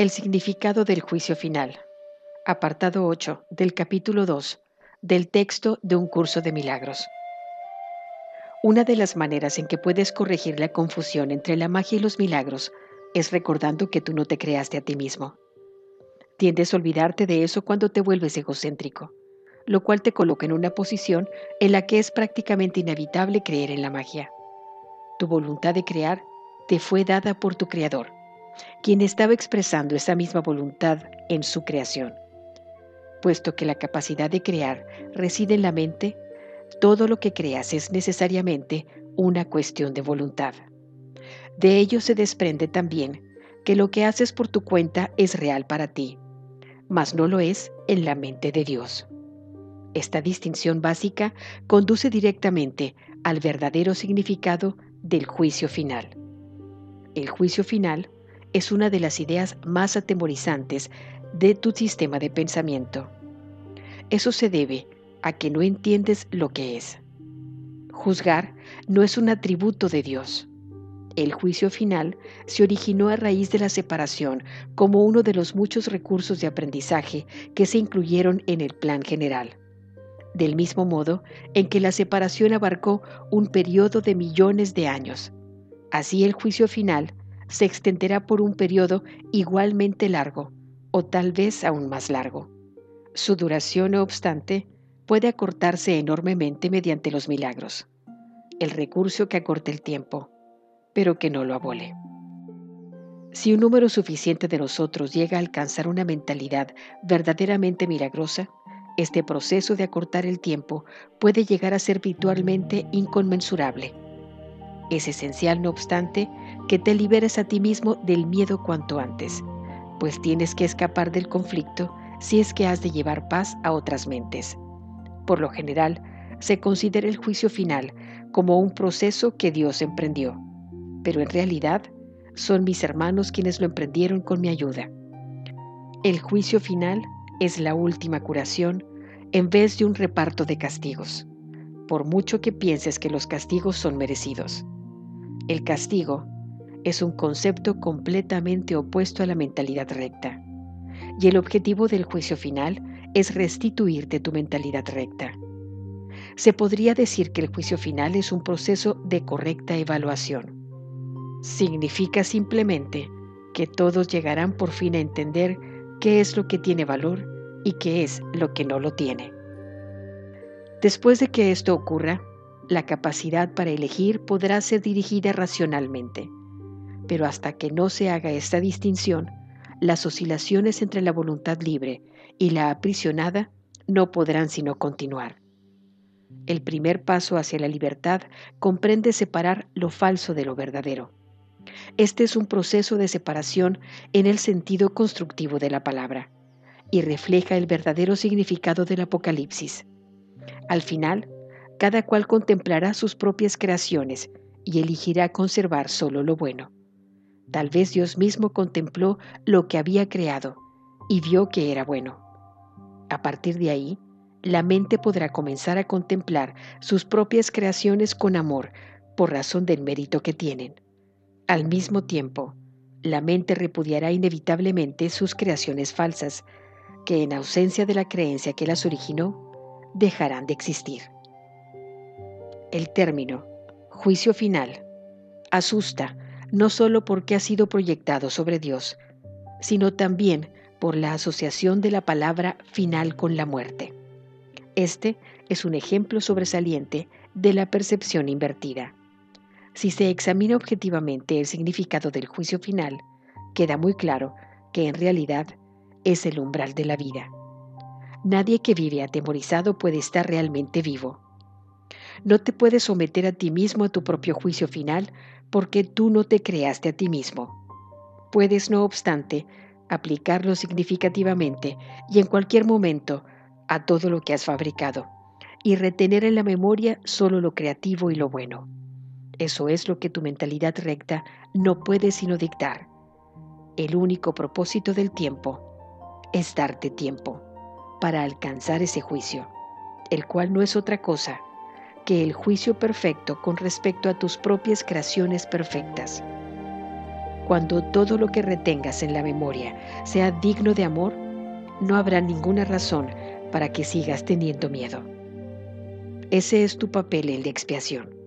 El significado del juicio final. Apartado 8 del capítulo 2 del texto de un curso de milagros. Una de las maneras en que puedes corregir la confusión entre la magia y los milagros es recordando que tú no te creaste a ti mismo. Tiendes a olvidarte de eso cuando te vuelves egocéntrico, lo cual te coloca en una posición en la que es prácticamente inevitable creer en la magia. Tu voluntad de crear te fue dada por tu Creador, quien estaba expresando esa misma voluntad en su creación. Puesto que la capacidad de crear reside en la mente, todo lo que creas es necesariamente una cuestión de voluntad. De ello se desprende también que lo que haces por tu cuenta es real para ti, mas no lo es en la mente de Dios. Esta distinción básica conduce directamente al verdadero significado del juicio final. El juicio final es una de las ideas más atemorizantes de tu sistema de pensamiento. Eso se debe a que no entiendes lo que es. Juzgar no es un atributo de Dios. El juicio final se originó a raíz de la separación como uno de los muchos recursos de aprendizaje que se incluyeron en el plan general. Del mismo modo en que la separación abarcó un periodo de millones de años, así el juicio final se extenderá por un periodo igualmente largo, o tal vez aún más largo. Su duración, no obstante, puede acortarse enormemente mediante los milagros, el recurso que acorte el tiempo, pero que no lo abole. Si un número suficiente de nosotros llega a alcanzar una mentalidad verdaderamente milagrosa, este proceso de acortar el tiempo puede llegar a ser virtualmente inconmensurable. Es esencial, no obstante, que te liberes a ti mismo del miedo cuanto antes, pues tienes que escapar del conflicto si es que has de llevar paz a otras mentes. Por lo general, se considera el juicio final como un proceso que Dios emprendió, pero en realidad son mis hermanos quienes lo emprendieron con mi ayuda. El juicio final es la última curación en vez de un reparto de castigos, por mucho que pienses que los castigos son merecidos. El castigo es un concepto completamente opuesto a la mentalidad recta, y el objetivo del juicio final es restituirte tu mentalidad recta. Se podría decir que el juicio final es un proceso de correcta evaluación. Significa simplemente que todos llegarán por fin a entender qué es lo que tiene valor y qué es lo que no lo tiene. Después de que esto ocurra, la capacidad para elegir podrá ser dirigida racionalmente, pero hasta que no se haga esta distinción, las oscilaciones entre la voluntad libre y la aprisionada no podrán sino continuar. El primer paso hacia la libertad comprende separar lo falso de lo verdadero. Este es un proceso de separación en el sentido constructivo de la palabra y refleja el verdadero significado del Apocalipsis. Al final, cada cual contemplará sus propias creaciones y elegirá conservar solo lo bueno. Tal vez Dios mismo contempló lo que había creado y vio que era bueno. A partir de ahí, la mente podrá comenzar a contemplar sus propias creaciones con amor por razón del mérito que tienen. Al mismo tiempo, la mente repudiará inevitablemente sus creaciones falsas, que en ausencia de la creencia que las originó, dejarán de existir. El término juicio final asusta no solo porque ha sido proyectado sobre Dios, sino también por la asociación de la palabra final con la muerte. Este es un ejemplo sobresaliente de la percepción invertida. Si se examina objetivamente el significado del juicio final, queda muy claro que en realidad es el umbral de la vida. Nadie que vive atemorizado puede estar realmente vivo. No te puedes someter a ti mismo a tu propio juicio final porque tú no te creaste a ti mismo. Puedes, no obstante, aplicarlo significativamente y en cualquier momento a todo lo que has fabricado y retener en la memoria solo lo creativo y lo bueno. Eso es lo que tu mentalidad recta no puede sino dictar. El único propósito del tiempo es darte tiempo para alcanzar ese juicio, el cual no es otra cosa que el juicio perfecto con respecto a tus propias creaciones perfectas. Cuando todo lo que retengas en la memoria sea digno de amor, no habrá ninguna razón para que sigas teniendo miedo. Ese es tu papel en la expiación.